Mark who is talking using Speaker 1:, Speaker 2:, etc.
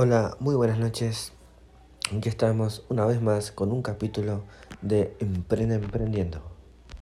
Speaker 1: Hola, muy buenas noches. Aquí estamos una vez más con un capítulo de Emprende Emprendiendo.